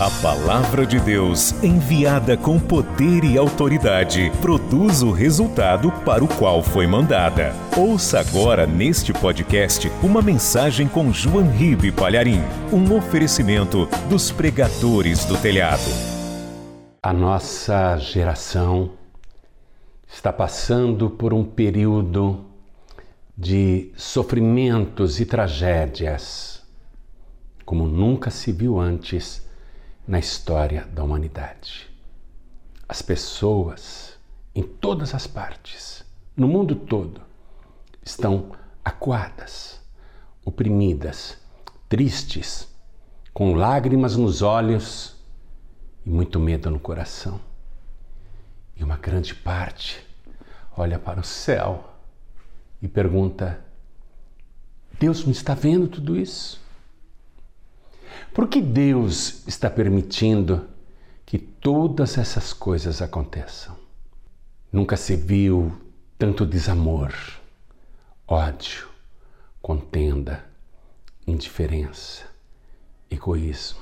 A palavra de Deus, enviada com poder e autoridade, produz o resultado para o qual foi mandada. Ouça agora neste podcast uma mensagem com João Ribe Palharim, um oferecimento dos pregadores do telhado. A nossa geração está passando por um período de sofrimentos e tragédias como nunca se viu antes na história da humanidade. As pessoas em todas as partes, no mundo todo, estão acuadas, oprimidas, tristes, com lágrimas nos olhos e muito medo no coração. E uma grande parte olha para o céu e pergunta: Deus não está vendo tudo isso? Por que Deus está permitindo que todas essas coisas aconteçam? Nunca se viu tanto desamor, ódio, contenda, indiferença, egoísmo,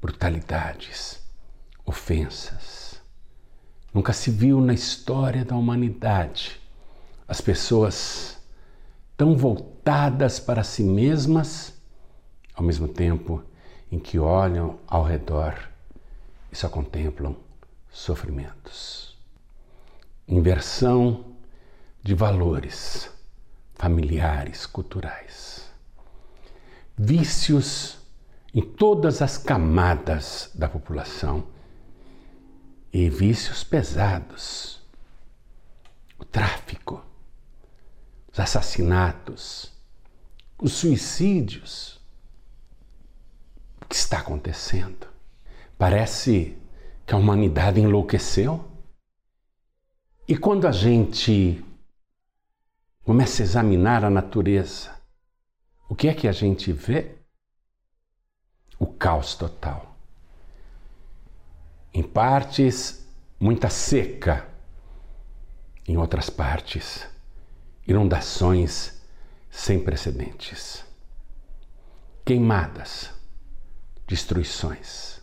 brutalidades, ofensas. Nunca se viu na história da humanidade as pessoas tão voltadas para si mesmas ao mesmo tempo em que olham ao redor e só contemplam sofrimentos. Inversão de valores familiares, culturais. Vícios em todas as camadas da população e vícios pesados. O tráfico, os assassinatos, os suicídios que está acontecendo? Parece que a humanidade enlouqueceu. E quando a gente começa a examinar a natureza, o que é que a gente vê? O caos total. Em partes, muita seca. Em outras partes, inundações sem precedentes. Queimadas destruições,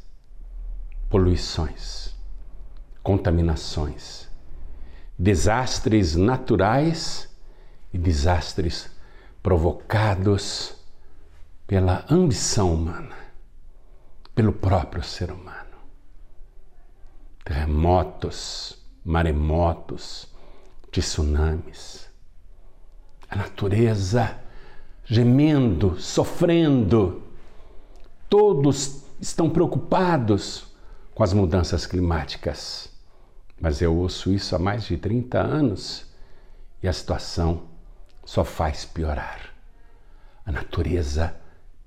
poluições, contaminações, desastres naturais e desastres provocados pela ambição humana, pelo próprio ser humano. Terremotos, maremotos, tsunamis. A natureza gemendo, sofrendo Todos estão preocupados com as mudanças climáticas. Mas eu ouço isso há mais de 30 anos e a situação só faz piorar. A natureza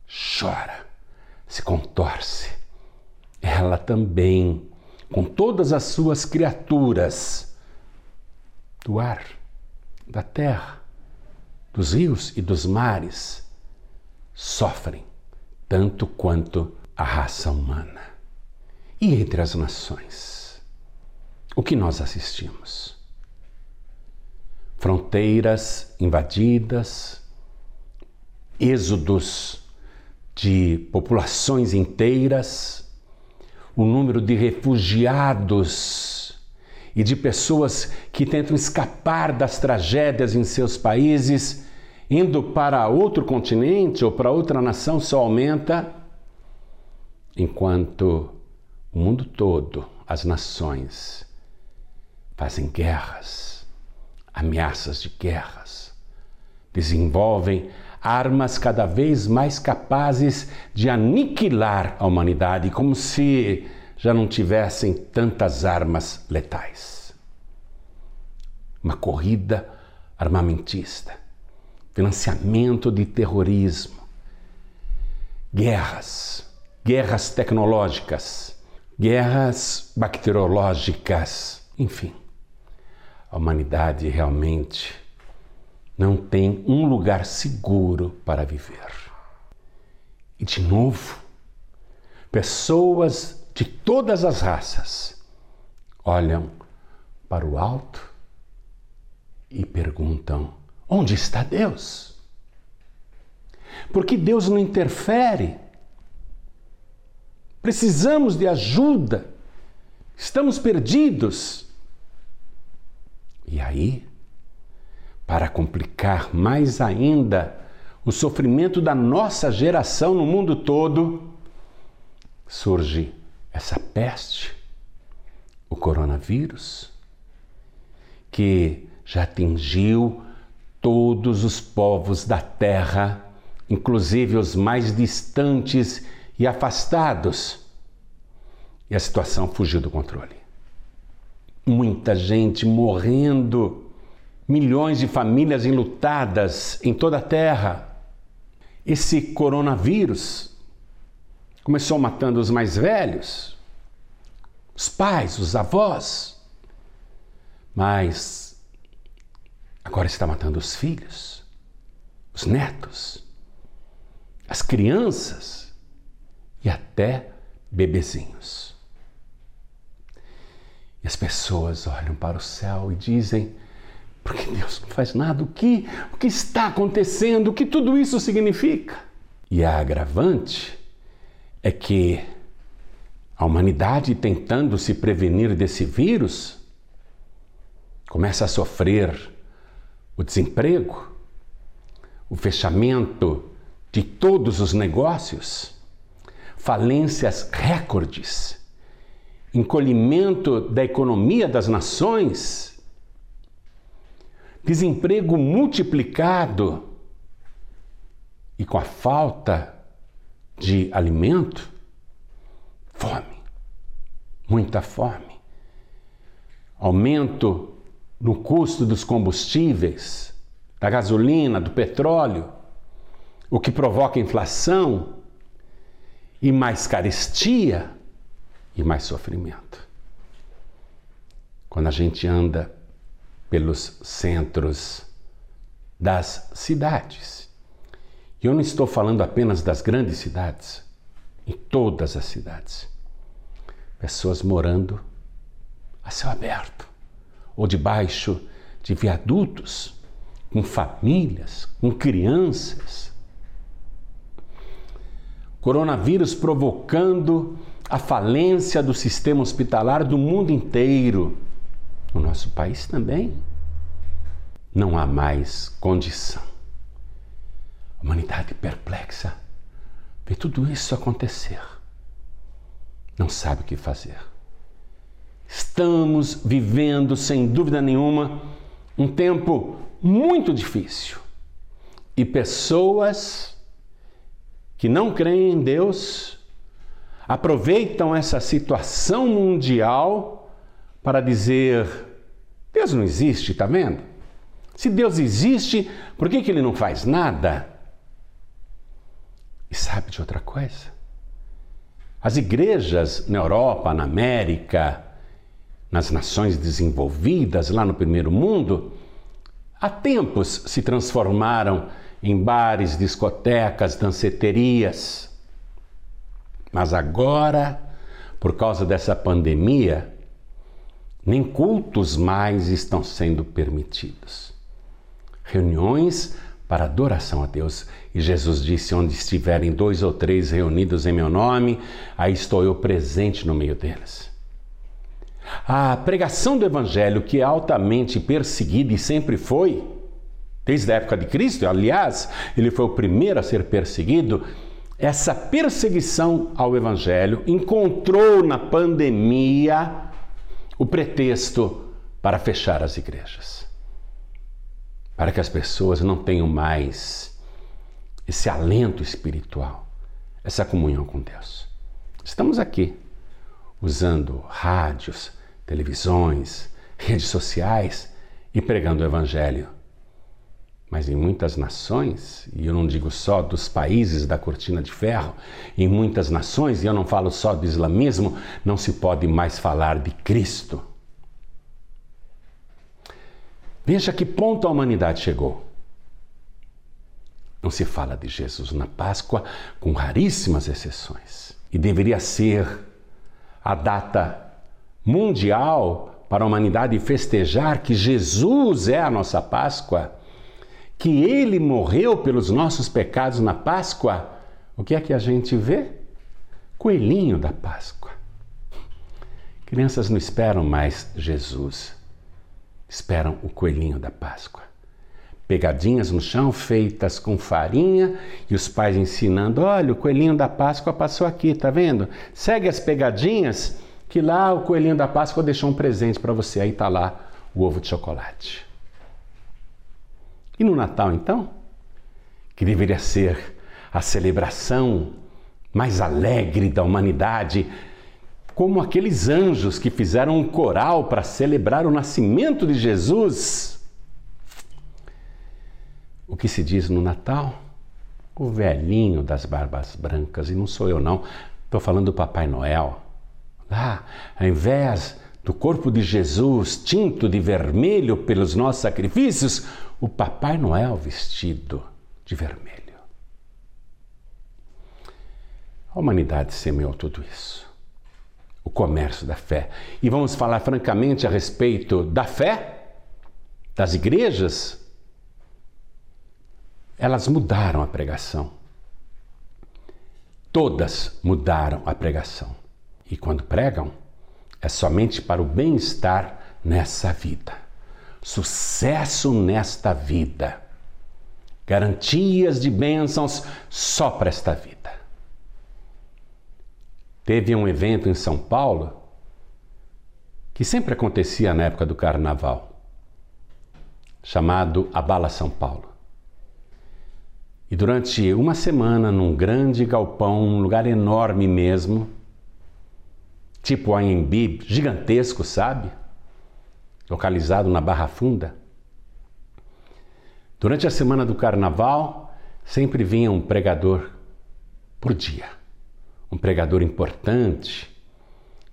chora, se contorce. Ela também, com todas as suas criaturas do ar, da terra, dos rios e dos mares, sofrem tanto quanto a raça humana. E entre as nações, o que nós assistimos? Fronteiras invadidas, êxodos de populações inteiras, o número de refugiados e de pessoas que tentam escapar das tragédias em seus países indo para outro continente ou para outra nação só aumenta, enquanto o mundo todo, as nações, fazem guerras, ameaças de guerras, desenvolvem armas cada vez mais capazes de aniquilar a humanidade, como se já não tivessem tantas armas letais. Uma corrida armamentista financiamento de terrorismo, guerras, guerras tecnológicas, guerras bacteriológicas, enfim. A humanidade realmente não tem um lugar seguro para viver. E de novo, pessoas de todas as raças olham para o alto e perguntam: Onde está Deus? Porque Deus não interfere. Precisamos de ajuda. Estamos perdidos. E aí, para complicar mais ainda o sofrimento da nossa geração no mundo todo, surge essa peste, o coronavírus, que já atingiu todos os povos da terra, inclusive os mais distantes e afastados. E a situação fugiu do controle. Muita gente morrendo, milhões de famílias enlutadas em toda a terra. Esse coronavírus começou matando os mais velhos, os pais, os avós, mas agora está matando os filhos, os netos, as crianças e até bebezinhos. E as pessoas olham para o céu e dizem: por que Deus não faz nada? O que, o que está acontecendo? O que tudo isso significa? E a agravante é que a humanidade, tentando se prevenir desse vírus, começa a sofrer o desemprego, o fechamento de todos os negócios, falências recordes, encolhimento da economia das nações, desemprego multiplicado e com a falta de alimento, fome, muita fome. Aumento no custo dos combustíveis, da gasolina, do petróleo, o que provoca inflação e mais carestia e mais sofrimento. Quando a gente anda pelos centros das cidades, e eu não estou falando apenas das grandes cidades, em todas as cidades. Pessoas morando a céu aberto ou debaixo de viadutos, com famílias, com crianças. Coronavírus provocando a falência do sistema hospitalar do mundo inteiro. No nosso país também. Não há mais condição a humanidade perplexa vê tudo isso acontecer. Não sabe o que fazer. Estamos vivendo, sem dúvida nenhuma, um tempo muito difícil. E pessoas que não creem em Deus aproveitam essa situação mundial para dizer: Deus não existe, tá vendo? Se Deus existe, por que, que ele não faz nada? E sabe de outra coisa? As igrejas na Europa, na América, nas nações desenvolvidas, lá no primeiro mundo, há tempos se transformaram em bares, discotecas, danceterias. Mas agora, por causa dessa pandemia, nem cultos mais estão sendo permitidos. Reuniões para adoração a Deus. E Jesus disse: Onde estiverem dois ou três reunidos em meu nome, aí estou eu presente no meio deles. A pregação do Evangelho, que é altamente perseguida e sempre foi, desde a época de Cristo, aliás, ele foi o primeiro a ser perseguido. Essa perseguição ao Evangelho encontrou na pandemia o pretexto para fechar as igrejas para que as pessoas não tenham mais esse alento espiritual, essa comunhão com Deus. Estamos aqui usando rádios, televisões, redes sociais e pregando o Evangelho. Mas em muitas nações, e eu não digo só dos países da cortina de ferro, em muitas nações, e eu não falo só do islamismo, não se pode mais falar de Cristo. Veja que ponto a humanidade chegou. Não se fala de Jesus na Páscoa, com raríssimas exceções. E deveria ser a data mundial para a humanidade festejar que Jesus é a nossa Páscoa, que ele morreu pelos nossos pecados na Páscoa. O que é que a gente vê? coelhinho da Páscoa. Crianças não esperam mais Jesus, esperam o coelhinho da Páscoa. Pegadinhas no chão feitas com farinha e os pais ensinando: olha, o coelhinho da Páscoa passou aqui, tá vendo? Segue as pegadinhas que lá o coelhinho da Páscoa deixou um presente para você. Aí tá lá o ovo de chocolate. E no Natal, então, que deveria ser a celebração mais alegre da humanidade, como aqueles anjos que fizeram um coral para celebrar o nascimento de Jesus. O que se diz no Natal? O velhinho das barbas brancas, e não sou eu não, estou falando do Papai Noel. Lá, ao invés do corpo de Jesus tinto de vermelho pelos nossos sacrifícios, o Papai Noel vestido de vermelho. A humanidade semeou tudo isso. O comércio da fé. E vamos falar francamente a respeito da fé, das igrejas. Elas mudaram a pregação. Todas mudaram a pregação. E quando pregam, é somente para o bem-estar nessa vida. Sucesso nesta vida. Garantias de bênçãos só para esta vida. Teve um evento em São Paulo que sempre acontecia na época do carnaval, chamado Abala São Paulo. E durante uma semana, num grande galpão, um lugar enorme mesmo, tipo AMB, gigantesco, sabe? Localizado na Barra Funda. Durante a semana do carnaval, sempre vinha um pregador por dia um pregador importante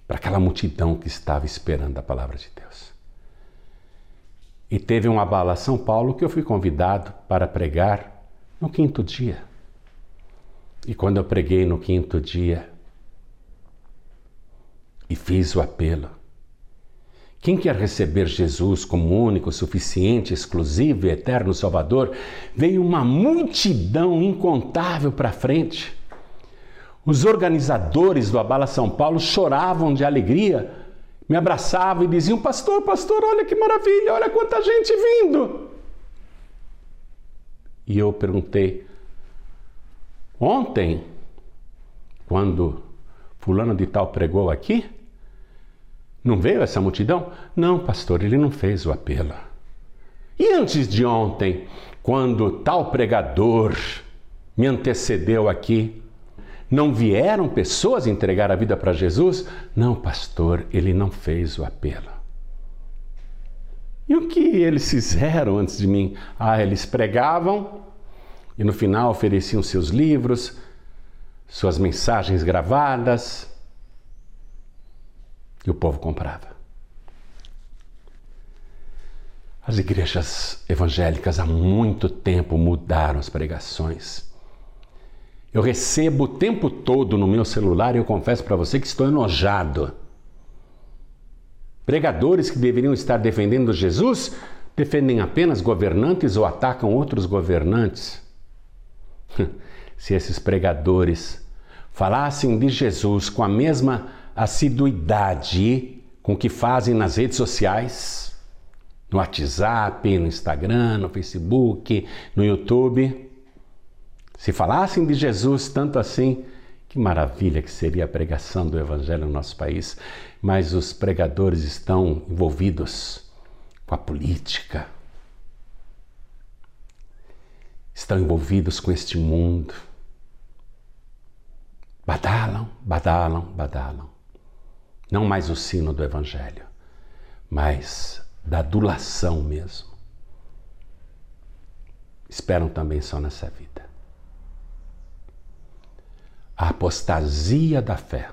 para aquela multidão que estava esperando a palavra de Deus. E teve um abala São Paulo que eu fui convidado para pregar no quinto dia. E quando eu preguei no quinto dia e fiz o apelo, quem quer receber Jesus como único, suficiente, exclusivo e eterno Salvador, veio uma multidão incontável para frente os organizadores do Abala São Paulo choravam de alegria, me abraçavam e diziam: Pastor, pastor, olha que maravilha, olha quanta gente vindo. E eu perguntei: Ontem, quando Fulano de Tal pregou aqui, não veio essa multidão? Não, pastor, ele não fez o apelo. E antes de ontem, quando tal pregador me antecedeu aqui, não vieram pessoas entregar a vida para Jesus? Não, pastor, ele não fez o apelo. E o que eles fizeram antes de mim? Ah, eles pregavam e no final ofereciam seus livros, suas mensagens gravadas e o povo comprava. As igrejas evangélicas há muito tempo mudaram as pregações. Eu recebo o tempo todo no meu celular e eu confesso para você que estou enojado. Pregadores que deveriam estar defendendo Jesus defendem apenas governantes ou atacam outros governantes. Se esses pregadores falassem de Jesus com a mesma assiduidade com que fazem nas redes sociais, no WhatsApp, no Instagram, no Facebook, no YouTube, se falassem de Jesus tanto assim, que maravilha que seria a pregação do Evangelho no nosso país. Mas os pregadores estão envolvidos com a política, estão envolvidos com este mundo. Badalam, badalam, badalam. Não mais o sino do Evangelho, mas da adulação mesmo. Esperam também só nessa vida a apostasia da fé.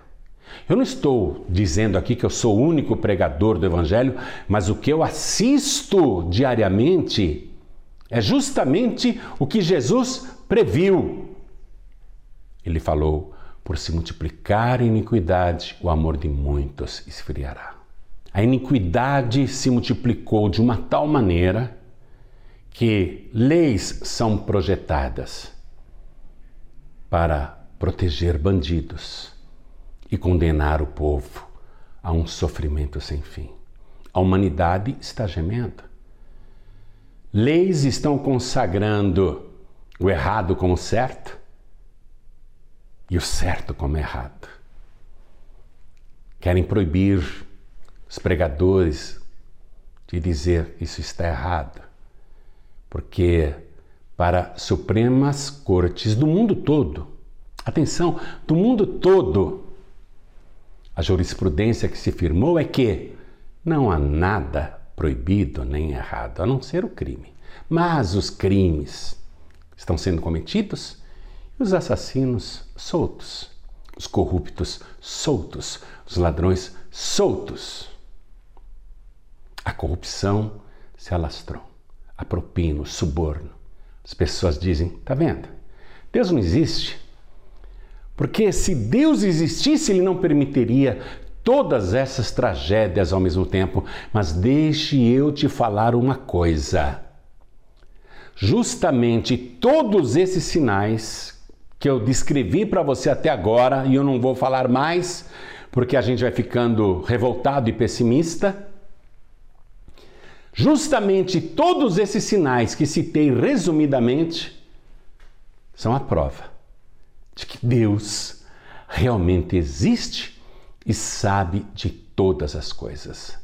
Eu não estou dizendo aqui que eu sou o único pregador do Evangelho, mas o que eu assisto diariamente é justamente o que Jesus previu. Ele falou: por se multiplicar a iniquidade, o amor de muitos esfriará. A iniquidade se multiplicou de uma tal maneira que leis são projetadas para proteger bandidos, e condenar o povo a um sofrimento sem fim. A humanidade está gemendo. Leis estão consagrando o errado como certo e o certo como errado. Querem proibir os pregadores de dizer isso está errado, porque para supremas cortes do mundo todo, atenção, do mundo todo, a jurisprudência que se firmou é que não há nada proibido nem errado, a não ser o crime. Mas os crimes estão sendo cometidos os assassinos soltos, os corruptos soltos, os ladrões soltos. A corrupção se alastrou, a propina, o suborno. As pessoas dizem: tá vendo? Deus não existe. Porque se Deus existisse, Ele não permitiria todas essas tragédias ao mesmo tempo. Mas deixe eu te falar uma coisa. Justamente todos esses sinais que eu descrevi para você até agora, e eu não vou falar mais, porque a gente vai ficando revoltado e pessimista. Justamente todos esses sinais que citei resumidamente são a prova de que Deus realmente existe e sabe de todas as coisas.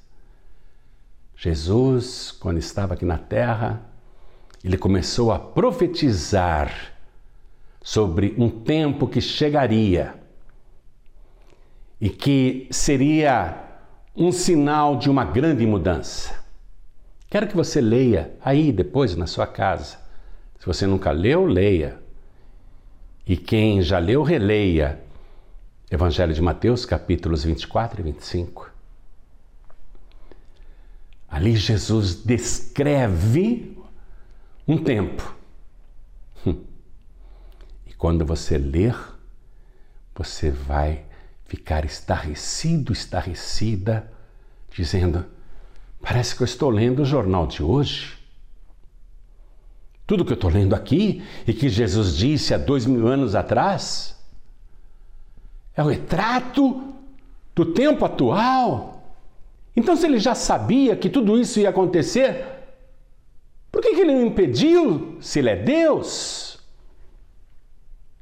Jesus, quando estava aqui na terra, ele começou a profetizar sobre um tempo que chegaria e que seria um sinal de uma grande mudança. Quero que você leia aí depois na sua casa. Se você nunca leu, leia. E quem já leu, releia Evangelho de Mateus, capítulos 24 e 25. Ali Jesus descreve um tempo. Quando você ler, você vai ficar estarrecido, estarrecida, dizendo: parece que eu estou lendo o jornal de hoje. Tudo que eu estou lendo aqui e que Jesus disse há dois mil anos atrás é o retrato do tempo atual. Então, se ele já sabia que tudo isso ia acontecer, por que, que ele não impediu se ele é Deus?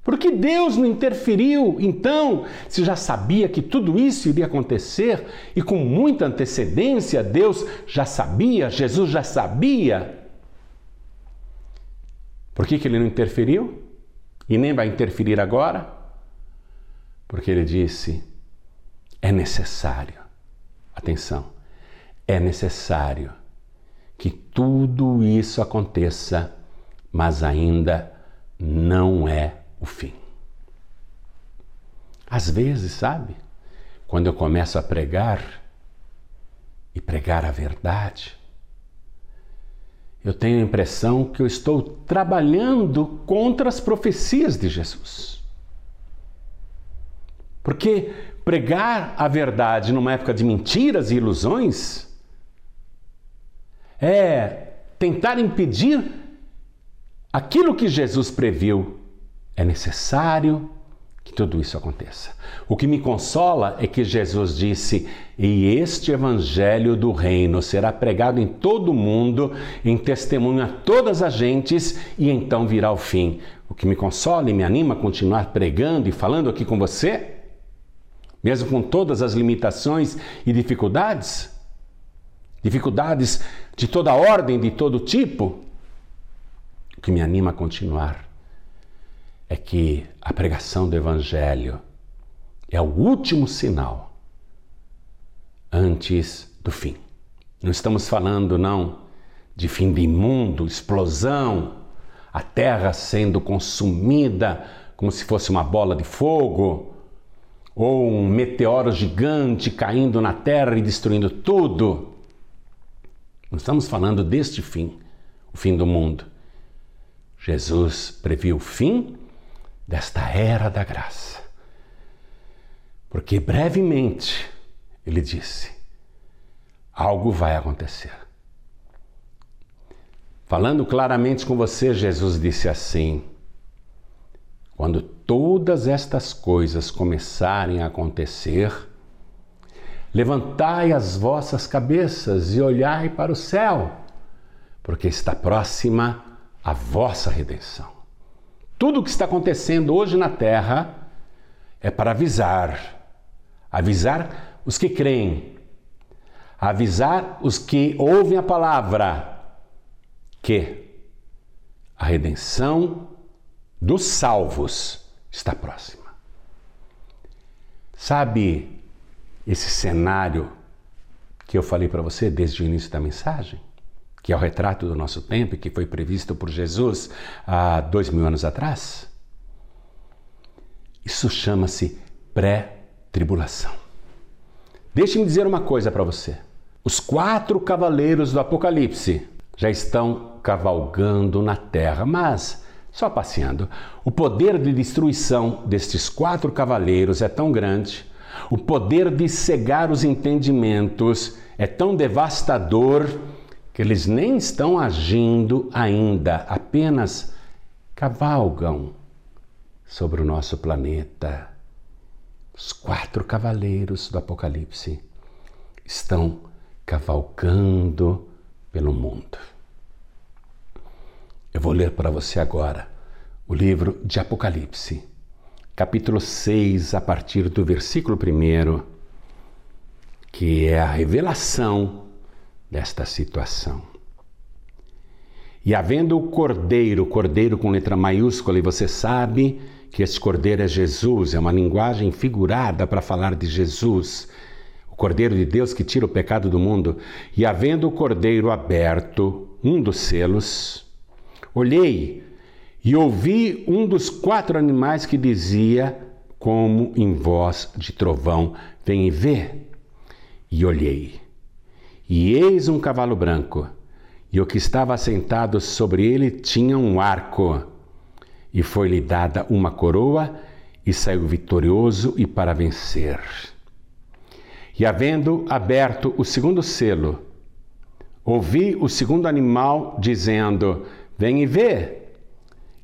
Por que Deus não interferiu então, se já sabia que tudo isso iria acontecer e com muita antecedência Deus já sabia, Jesus já sabia? Por que, que ele não interferiu? E nem vai interferir agora? Porque ele disse: é necessário, atenção, é necessário que tudo isso aconteça, mas ainda não é o fim. Às vezes, sabe, quando eu começo a pregar e pregar a verdade, eu tenho a impressão que eu estou trabalhando contra as profecias de Jesus. Porque pregar a verdade numa época de mentiras e ilusões é tentar impedir aquilo que Jesus previu. É necessário que tudo isso aconteça. O que me consola é que Jesus disse: E este evangelho do reino será pregado em todo o mundo, em testemunho a todas as gentes, e então virá o fim. O que me consola e me anima a continuar pregando e falando aqui com você, mesmo com todas as limitações e dificuldades, dificuldades de toda ordem, de todo tipo, o que me anima a continuar é que a pregação do Evangelho é o último sinal antes do fim. Não estamos falando, não, de fim de mundo, explosão, a terra sendo consumida como se fosse uma bola de fogo, ou um meteoro gigante caindo na terra e destruindo tudo. Não estamos falando deste fim, o fim do mundo. Jesus previu o fim desta era da graça. Porque brevemente, ele disse, algo vai acontecer. Falando claramente com você, Jesus disse assim: quando todas estas coisas começarem a acontecer, levantai as vossas cabeças e olhai para o céu, porque está próxima a vossa redenção. Tudo o que está acontecendo hoje na terra é para avisar, avisar os que creem, avisar os que ouvem a palavra que a redenção dos salvos está próxima. Sabe esse cenário que eu falei para você desde o início da mensagem? Que é o retrato do nosso tempo e que foi previsto por Jesus há dois mil anos atrás? Isso chama-se pré-tribulação. Deixe-me dizer uma coisa para você. Os quatro cavaleiros do Apocalipse já estão cavalgando na terra, mas só passeando. O poder de destruição destes quatro cavaleiros é tão grande, o poder de cegar os entendimentos é tão devastador que eles nem estão agindo ainda, apenas cavalgam sobre o nosso planeta. Os quatro cavaleiros do Apocalipse estão cavalgando pelo mundo. Eu vou ler para você agora o livro de Apocalipse, capítulo 6, a partir do versículo 1, que é a revelação desta situação. E havendo o cordeiro, cordeiro com letra maiúscula, e você sabe que esse cordeiro é Jesus, é uma linguagem figurada para falar de Jesus, o cordeiro de Deus que tira o pecado do mundo. E havendo o cordeiro aberto, um dos selos, Olhei e ouvi um dos quatro animais que dizia, como em voz de trovão: Vem e vê. E olhei. E eis um cavalo branco, e o que estava sentado sobre ele tinha um arco, e foi-lhe dada uma coroa, e saiu vitorioso e para vencer. E havendo aberto o segundo selo, ouvi o segundo animal dizendo: Vem e vê.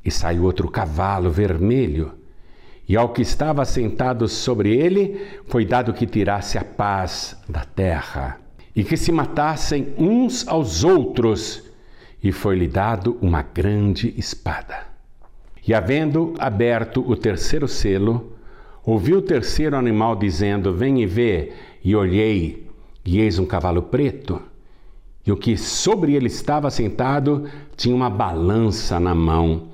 E saiu outro cavalo vermelho, e ao que estava sentado sobre ele foi dado que tirasse a paz da terra, e que se matassem uns aos outros, e foi-lhe dado uma grande espada. E havendo aberto o terceiro selo, ouvi o terceiro animal dizendo: Vem e vê. E olhei, e eis um cavalo preto e o que sobre ele estava sentado tinha uma balança na mão.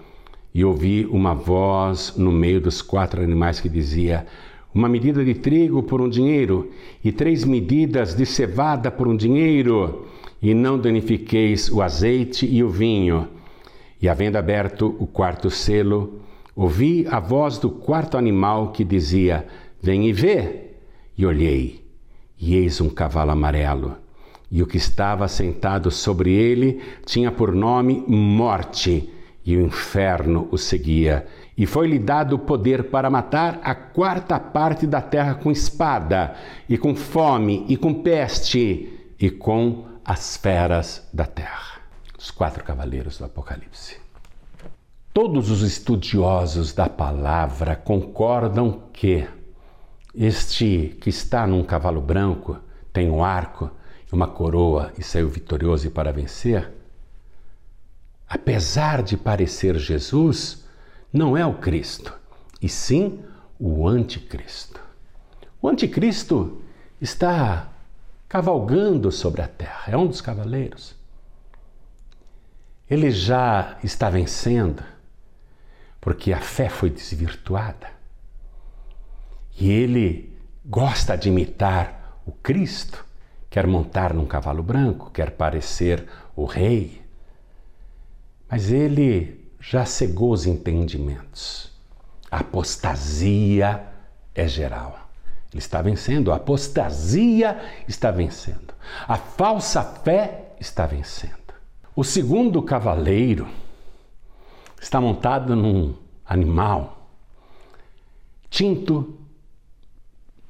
E ouvi uma voz no meio dos quatro animais que dizia: Uma medida de trigo por um dinheiro, e três medidas de cevada por um dinheiro, e não danifiqueis o azeite e o vinho. E havendo aberto o quarto selo, ouvi a voz do quarto animal que dizia: Vem e vê. E olhei, e eis um cavalo amarelo e o que estava sentado sobre ele tinha por nome Morte, e o inferno o seguia. E foi-lhe dado o poder para matar a quarta parte da terra com espada, e com fome, e com peste, e com as feras da terra. Os quatro cavaleiros do Apocalipse. Todos os estudiosos da palavra concordam que este que está num cavalo branco tem um arco uma coroa e saiu vitorioso para vencer, apesar de parecer Jesus, não é o Cristo, e sim o Anticristo. O Anticristo está cavalgando sobre a terra, é um dos cavaleiros. Ele já está vencendo, porque a fé foi desvirtuada. E ele gosta de imitar o Cristo quer montar num cavalo branco, quer parecer o rei. Mas ele já cegou os entendimentos. A apostasia é geral. Ele está vencendo, a apostasia está vencendo, a falsa fé está vencendo. O segundo cavaleiro está montado num animal tinto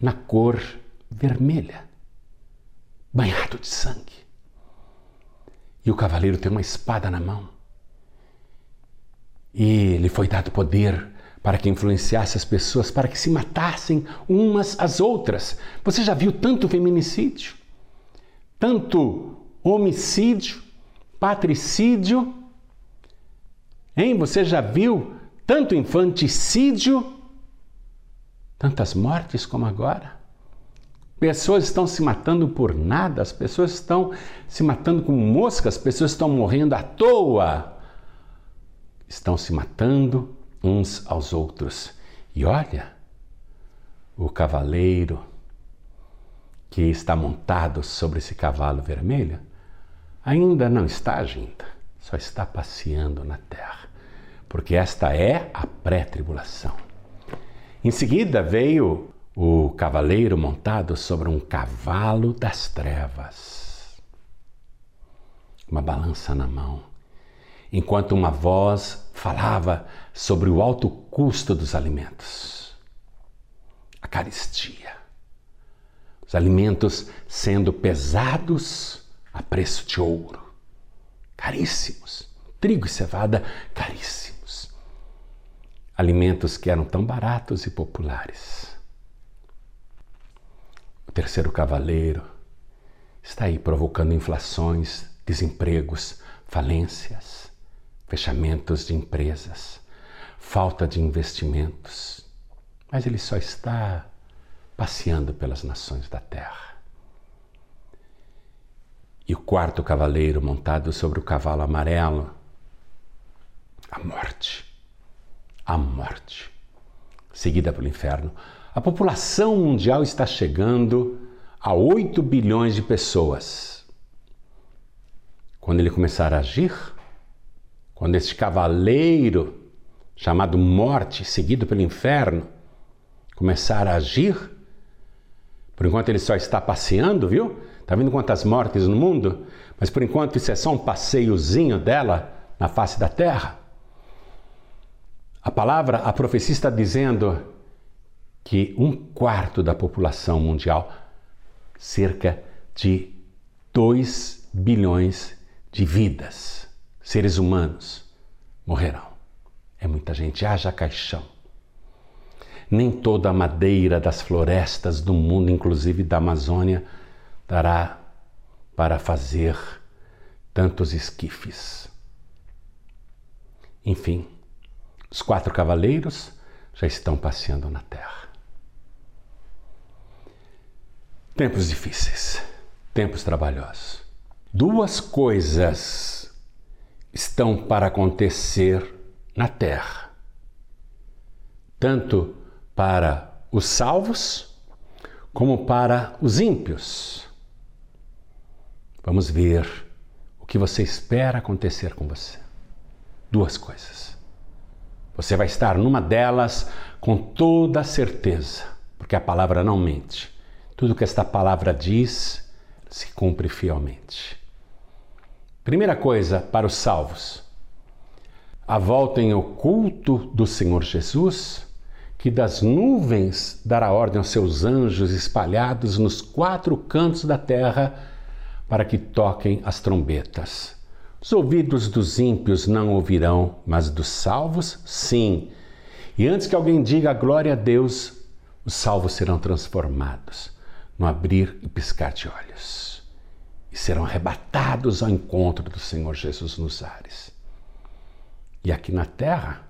na cor vermelha banhado de sangue. E o cavaleiro tem uma espada na mão. E lhe foi dado poder para que influenciasse as pessoas para que se matassem umas às outras. Você já viu tanto feminicídio? Tanto homicídio, patricídio? Hein? Você já viu tanto infanticídio? Tantas mortes como agora? Pessoas estão se matando por nada, as pessoas estão se matando como moscas, as pessoas estão morrendo à toa. Estão se matando uns aos outros. E olha, o cavaleiro que está montado sobre esse cavalo vermelho. Ainda não está agindo, só está passeando na terra, porque esta é a pré-tribulação. Em seguida veio o cavaleiro montado sobre um cavalo das trevas, uma balança na mão, enquanto uma voz falava sobre o alto custo dos alimentos. A caristia. Os alimentos sendo pesados a preço de ouro, caríssimos. Trigo e cevada, caríssimos. Alimentos que eram tão baratos e populares. O terceiro cavaleiro está aí provocando inflações, desempregos, falências, fechamentos de empresas, falta de investimentos. Mas ele só está passeando pelas nações da terra. E o quarto cavaleiro montado sobre o cavalo amarelo, a morte. A morte. Seguida pelo inferno. A população mundial está chegando a 8 bilhões de pessoas. Quando ele começar a agir, quando este cavaleiro chamado morte, seguido pelo inferno, começar a agir, por enquanto ele só está passeando, viu? Está vendo quantas mortes no mundo? Mas por enquanto isso é só um passeiozinho dela na face da terra. A palavra, a profecia está dizendo que um quarto da população mundial, cerca de 2 bilhões de vidas, seres humanos, morrerão. É muita gente, haja caixão. Nem toda a madeira das florestas do mundo, inclusive da Amazônia, dará para fazer tantos esquifes. Enfim, os quatro cavaleiros já estão passeando na terra. Tempos difíceis, tempos trabalhosos. Duas coisas estão para acontecer na terra, tanto para os salvos como para os ímpios. Vamos ver o que você espera acontecer com você. Duas coisas. Você vai estar numa delas com toda certeza, porque a palavra não mente. Tudo que esta palavra diz se cumpre fielmente. Primeira coisa para os salvos: a volta em oculto do Senhor Jesus, que das nuvens dará ordem aos seus anjos espalhados nos quatro cantos da terra para que toquem as trombetas. Os ouvidos dos ímpios não ouvirão, mas dos salvos, sim. E antes que alguém diga glória a Deus, os salvos serão transformados no abrir e piscar de olhos e serão arrebatados ao encontro do Senhor Jesus nos ares. E aqui na terra,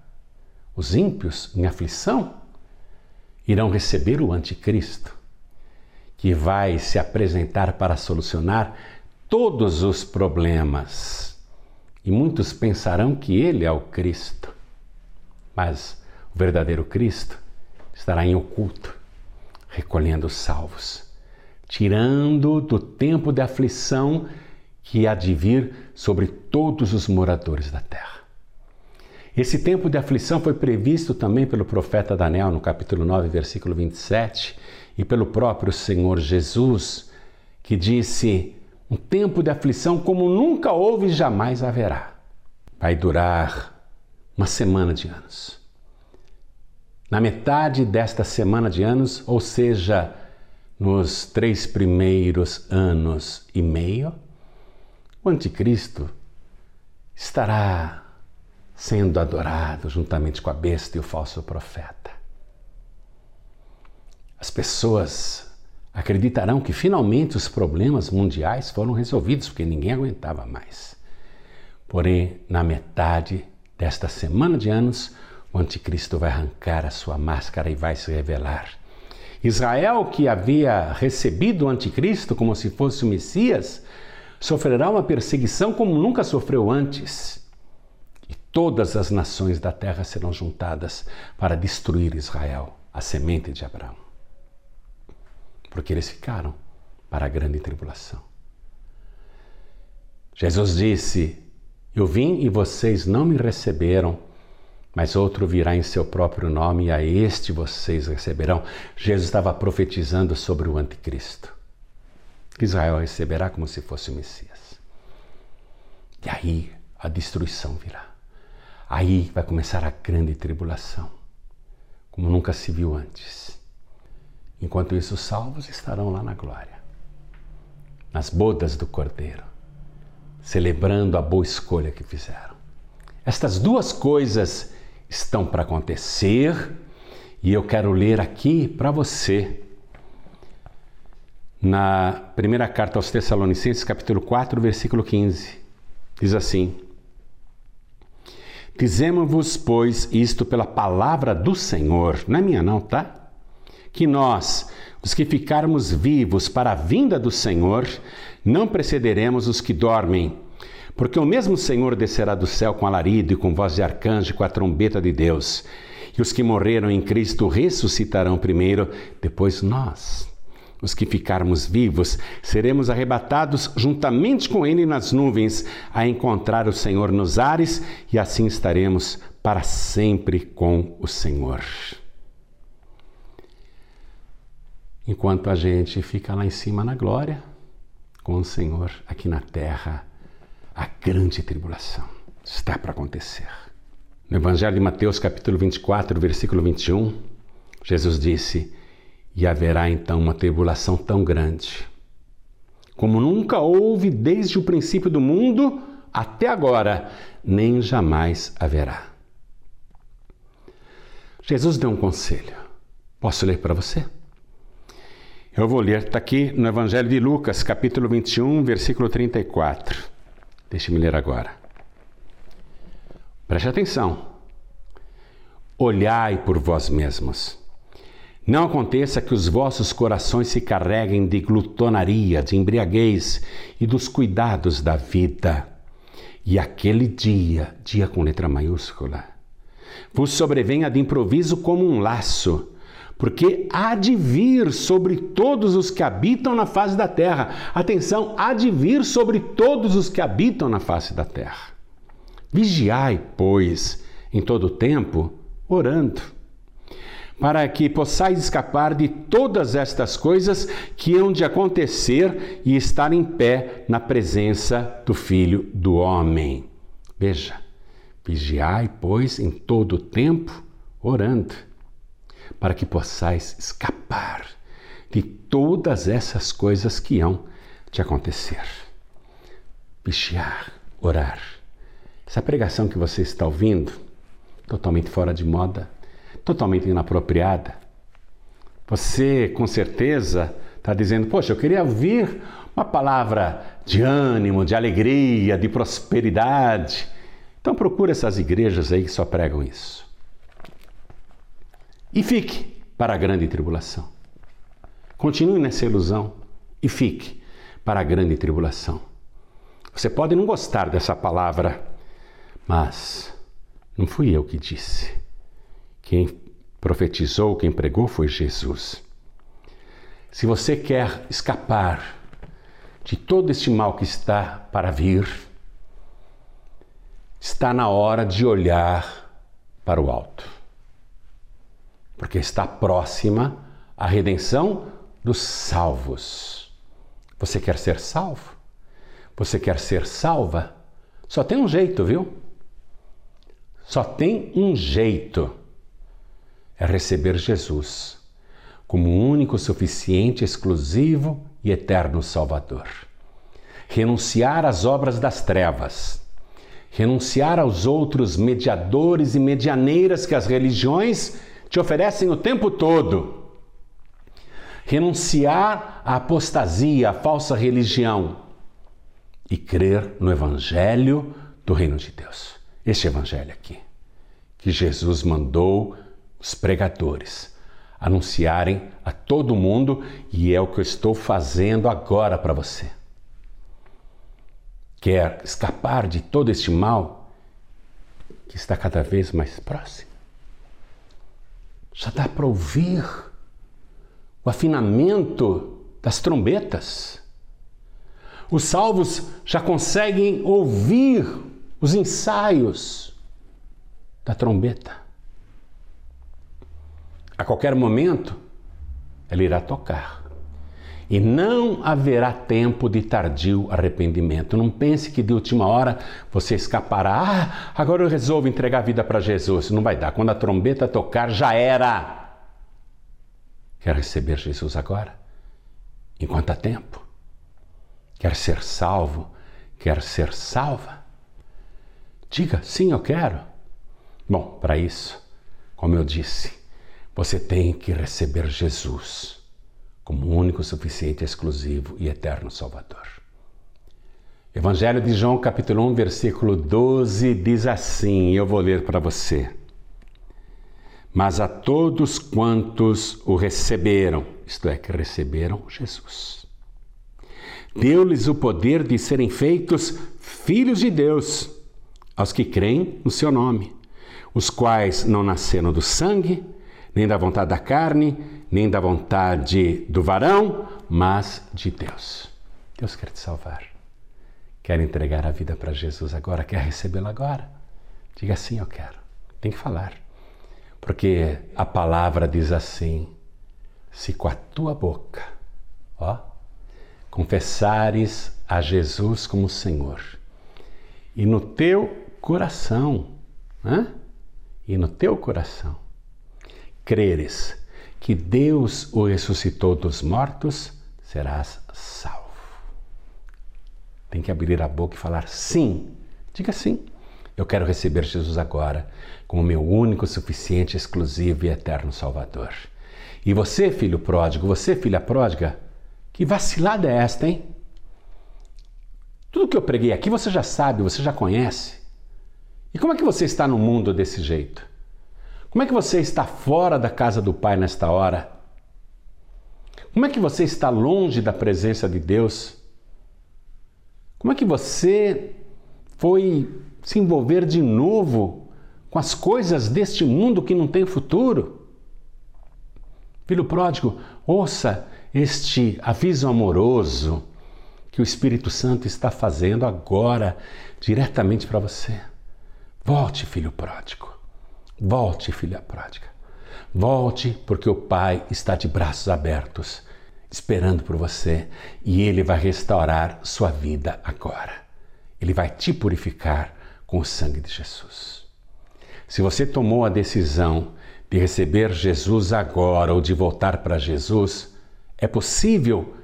os ímpios em aflição irão receber o Anticristo que vai se apresentar para solucionar todos os problemas. E muitos pensarão que ele é o Cristo. Mas o verdadeiro Cristo estará em oculto, recolhendo os salvos, tirando do tempo de aflição que há de vir sobre todos os moradores da terra. Esse tempo de aflição foi previsto também pelo profeta Daniel no capítulo 9, versículo 27, e pelo próprio Senhor Jesus, que disse: um tempo de aflição como nunca houve e jamais haverá. Vai durar uma semana de anos. Na metade desta semana de anos, ou seja, nos três primeiros anos e meio, o Anticristo estará sendo adorado juntamente com a besta e o falso profeta. As pessoas acreditarão que finalmente os problemas mundiais foram resolvidos, porque ninguém aguentava mais. Porém, na metade desta semana de anos, o anticristo vai arrancar a sua máscara e vai se revelar. Israel, que havia recebido o anticristo como se fosse o Messias, sofrerá uma perseguição como nunca sofreu antes. E todas as nações da terra serão juntadas para destruir Israel, a semente de Abraão. Porque eles ficaram para a grande tribulação. Jesus disse: Eu vim e vocês não me receberam, mas outro virá em seu próprio nome e a este vocês receberão. Jesus estava profetizando sobre o anticristo. Israel receberá como se fosse o Messias. E aí a destruição virá. Aí vai começar a grande tribulação, como nunca se viu antes. Enquanto isso, os salvos estarão lá na glória, nas bodas do Cordeiro, celebrando a boa escolha que fizeram. Estas duas coisas estão para acontecer e eu quero ler aqui para você na primeira carta aos Tessalonicenses, capítulo 4, versículo 15. Diz assim: Dizemos-vos, pois, isto pela palavra do Senhor, não é minha, não, tá? Que nós, os que ficarmos vivos para a vinda do Senhor, não precederemos os que dormem. Porque o mesmo Senhor descerá do céu com alarido e com voz de arcanjo com a trombeta de Deus. E os que morreram em Cristo ressuscitarão primeiro, depois nós os que ficarmos vivos, seremos arrebatados juntamente com Ele nas nuvens, a encontrar o Senhor nos ares, e assim estaremos para sempre com o Senhor. Enquanto a gente fica lá em cima na glória, com o Senhor aqui na terra, grande tribulação está para acontecer. No Evangelho de Mateus, capítulo 24, versículo 21, Jesus disse: e haverá então uma tribulação tão grande, como nunca houve desde o princípio do mundo até agora, nem jamais haverá. Jesus deu um conselho. Posso ler para você? Eu vou ler, está aqui no Evangelho de Lucas, capítulo 21, versículo 34. Deixe-me ler agora. Preste atenção. Olhai por vós mesmos não aconteça que os vossos corações se carreguem de glutonaria, de embriaguez e dos cuidados da vida. E aquele dia, dia com letra maiúscula, vos sobrevenha de improviso como um laço, porque há de vir sobre todos os que habitam na face da terra. Atenção, há de vir sobre todos os que habitam na face da terra. Vigiai, pois, em todo o tempo, orando para que possais escapar de todas estas coisas que hão de acontecer e estar em pé na presença do Filho do Homem. Veja, vigiai, pois, em todo o tempo, orando, para que possais escapar de todas essas coisas que hão de acontecer. Vigiar, orar. Essa pregação que você está ouvindo, totalmente fora de moda, totalmente inapropriada. Você, com certeza, está dizendo: Poxa, eu queria ouvir uma palavra de ânimo, de alegria, de prosperidade. Então procure essas igrejas aí que só pregam isso. E fique para a grande tribulação. Continue nessa ilusão e fique para a grande tribulação. Você pode não gostar dessa palavra, mas não fui eu que disse. Quem profetizou, quem pregou foi Jesus. Se você quer escapar de todo este mal que está para vir, está na hora de olhar para o alto. Porque está próxima a redenção dos salvos. Você quer ser salvo? Você quer ser salva? Só tem um jeito, viu? Só tem um jeito é receber Jesus como único, suficiente, exclusivo e eterno Salvador. Renunciar às obras das trevas, renunciar aos outros mediadores e medianeiras que as religiões te oferecem o tempo todo. Renunciar à apostasia, à falsa religião e crer no Evangelho do Reino de Deus. Este Evangelho aqui, que Jesus mandou os pregadores anunciarem a todo mundo e é o que eu estou fazendo agora para você. Quer escapar de todo este mal que está cada vez mais próximo? Já dá para ouvir o afinamento das trombetas. Os salvos já conseguem ouvir os ensaios da trombeta. A qualquer momento, ela irá tocar. E não haverá tempo de tardio arrependimento. Não pense que de última hora você escapará. Ah, agora eu resolvo entregar a vida para Jesus. Não vai dar. Quando a trombeta tocar, já era. Quer receber Jesus agora? Enquanto há tempo. Quer ser salvo? Quer ser salva? Diga, sim, eu quero. Bom, para isso, como eu disse, você tem que receber Jesus como único, suficiente, exclusivo e eterno Salvador. Evangelho de João, capítulo 1, versículo 12, diz assim: eu vou ler para você. Mas a todos quantos o receberam, isto é, que receberam Jesus, deu-lhes o poder de serem feitos filhos de Deus, aos que creem no seu nome, os quais não nasceram do sangue, nem da vontade da carne, nem da vontade do varão, mas de Deus. Deus quer te salvar. Quer entregar a vida para Jesus agora? Quer recebê-lo agora? Diga assim: Eu quero. Tem que falar. Porque a palavra diz assim: se com a tua boca, ó, confessares a Jesus como Senhor e no teu coração, né? e no teu coração creres que Deus o ressuscitou dos mortos, serás salvo. Tem que abrir a boca e falar sim. Diga sim. Eu quero receber Jesus agora como meu único, suficiente, exclusivo e eterno Salvador. E você, filho pródigo, você, filha pródiga, que vacilada é esta, hein? Tudo que eu preguei aqui você já sabe, você já conhece. E como é que você está no mundo desse jeito? Como é que você está fora da casa do Pai nesta hora? Como é que você está longe da presença de Deus? Como é que você foi se envolver de novo com as coisas deste mundo que não tem futuro? Filho pródigo, ouça este aviso amoroso que o Espírito Santo está fazendo agora diretamente para você. Volte, filho pródigo. Volte, filha pródiga. Volte, porque o Pai está de braços abertos, esperando por você e Ele vai restaurar sua vida agora. Ele vai te purificar com o sangue de Jesus. Se você tomou a decisão de receber Jesus agora ou de voltar para Jesus, é possível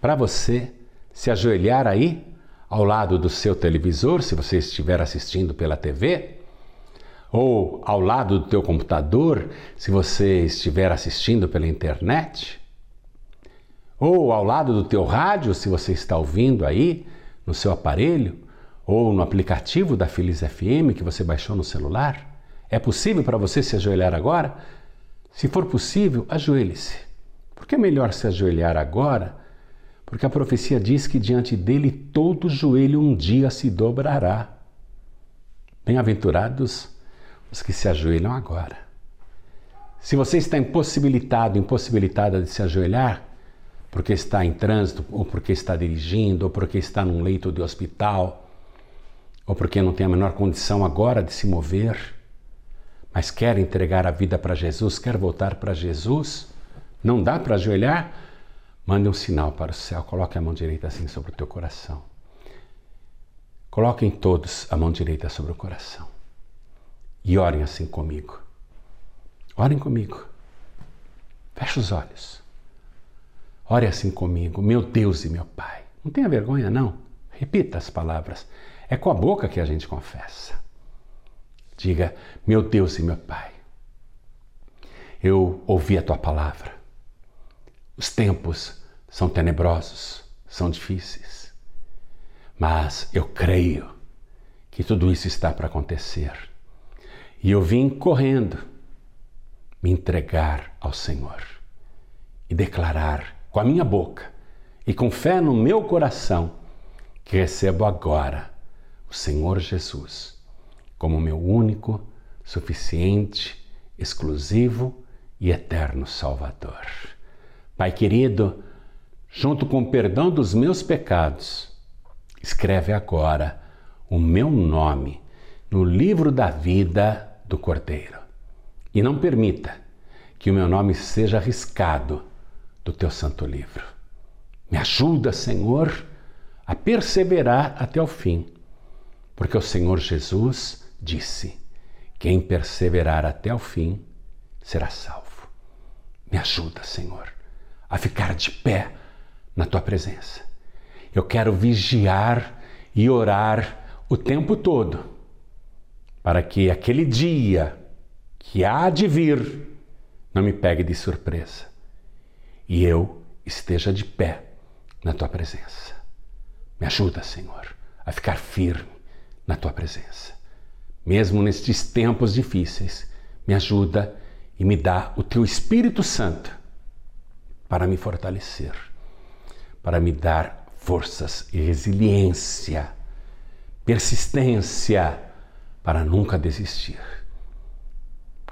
para você se ajoelhar aí ao lado do seu televisor, se você estiver assistindo pela TV, ou ao lado do teu computador, se você estiver assistindo pela internet, ou ao lado do teu rádio, se você está ouvindo aí no seu aparelho, ou no aplicativo da Feliz FM que você baixou no celular. É possível para você se ajoelhar agora? Se for possível, ajoelhe-se. Por que é melhor se ajoelhar agora porque a profecia diz que diante dele todo joelho um dia se dobrará. Bem-aventurados os que se ajoelham agora. Se você está impossibilitado, impossibilitada de se ajoelhar, porque está em trânsito, ou porque está dirigindo, ou porque está num leito de hospital, ou porque não tem a menor condição agora de se mover, mas quer entregar a vida para Jesus, quer voltar para Jesus, não dá para ajoelhar? Mande um sinal para o céu, coloque a mão direita assim sobre o teu coração. Coloquem todos a mão direita sobre o coração. E orem assim comigo. Orem comigo. Feche os olhos. Ore assim comigo, meu Deus e meu Pai. Não tenha vergonha, não. Repita as palavras. É com a boca que a gente confessa. Diga: Meu Deus e meu Pai, eu ouvi a tua palavra. Os tempos são tenebrosos, são difíceis, mas eu creio que tudo isso está para acontecer. E eu vim correndo me entregar ao Senhor e declarar com a minha boca e com fé no meu coração que recebo agora o Senhor Jesus como meu único, suficiente, exclusivo e eterno Salvador. Pai querido, junto com o perdão dos meus pecados, escreve agora o meu nome no livro da vida do Cordeiro. E não permita que o meu nome seja arriscado do teu santo livro. Me ajuda, Senhor, a perseverar até o fim, porque o Senhor Jesus disse: Quem perseverar até o fim será salvo. Me ajuda, Senhor, a ficar de pé na tua presença. Eu quero vigiar e orar o tempo todo, para que aquele dia que há de vir não me pegue de surpresa e eu esteja de pé na tua presença. Me ajuda, Senhor, a ficar firme na tua presença. Mesmo nestes tempos difíceis, me ajuda e me dá o teu Espírito Santo para me fortalecer, para me dar forças e resiliência, persistência para nunca desistir.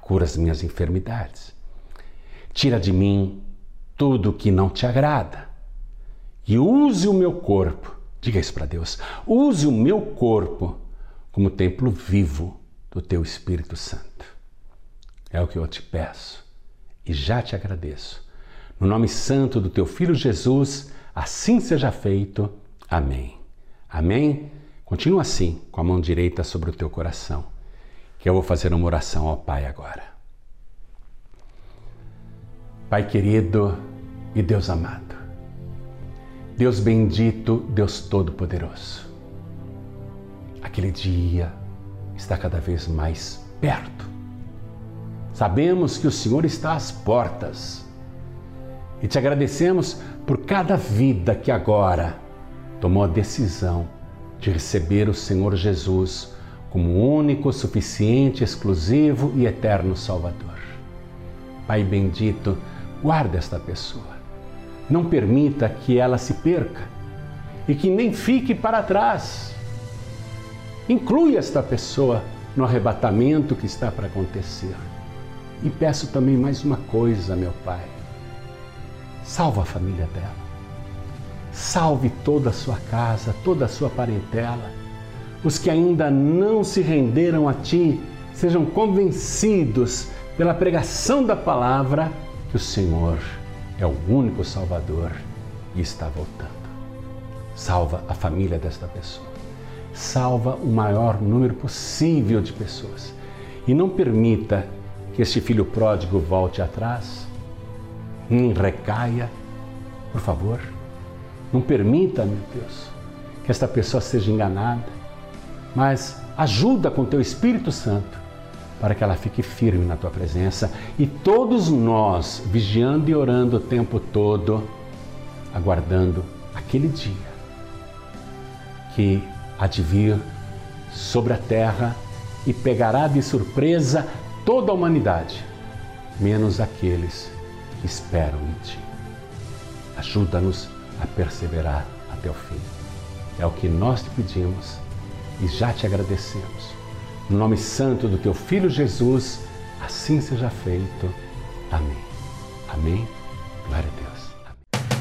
Cura as minhas enfermidades. Tira de mim tudo que não te agrada e use o meu corpo. Diga isso para Deus. Use o meu corpo como templo vivo do teu Espírito Santo. É o que eu te peço e já te agradeço no nome santo do teu filho Jesus, assim seja feito. Amém. Amém? Continua assim, com a mão direita sobre o teu coração, que eu vou fazer uma oração ao Pai agora. Pai querido e Deus amado, Deus bendito, Deus todo-poderoso, aquele dia está cada vez mais perto. Sabemos que o Senhor está às portas e te agradecemos por cada vida que agora tomou a decisão de receber o Senhor Jesus como único, suficiente, exclusivo e eterno Salvador. Pai bendito, guarda esta pessoa. Não permita que ela se perca e que nem fique para trás. Inclui esta pessoa no arrebatamento que está para acontecer. E peço também mais uma coisa, meu Pai Salva a família dela. Salve toda a sua casa, toda a sua parentela. Os que ainda não se renderam a ti sejam convencidos pela pregação da palavra que o Senhor é o único Salvador e está voltando. Salva a família desta pessoa. Salva o maior número possível de pessoas. E não permita que este filho pródigo volte atrás nem recaia. Por favor, não permita, meu Deus, que esta pessoa seja enganada, mas ajuda com teu Espírito Santo para que ela fique firme na tua presença e todos nós vigiando e orando o tempo todo, aguardando aquele dia que há de vir sobre a terra e pegará de surpresa toda a humanidade, menos aqueles esperam em Ti. Ajuda-nos a perseverar até o fim. É o que nós te pedimos e já te agradecemos. No nome santo do Teu Filho Jesus, assim seja feito. Amém. Amém. Glória a Deus.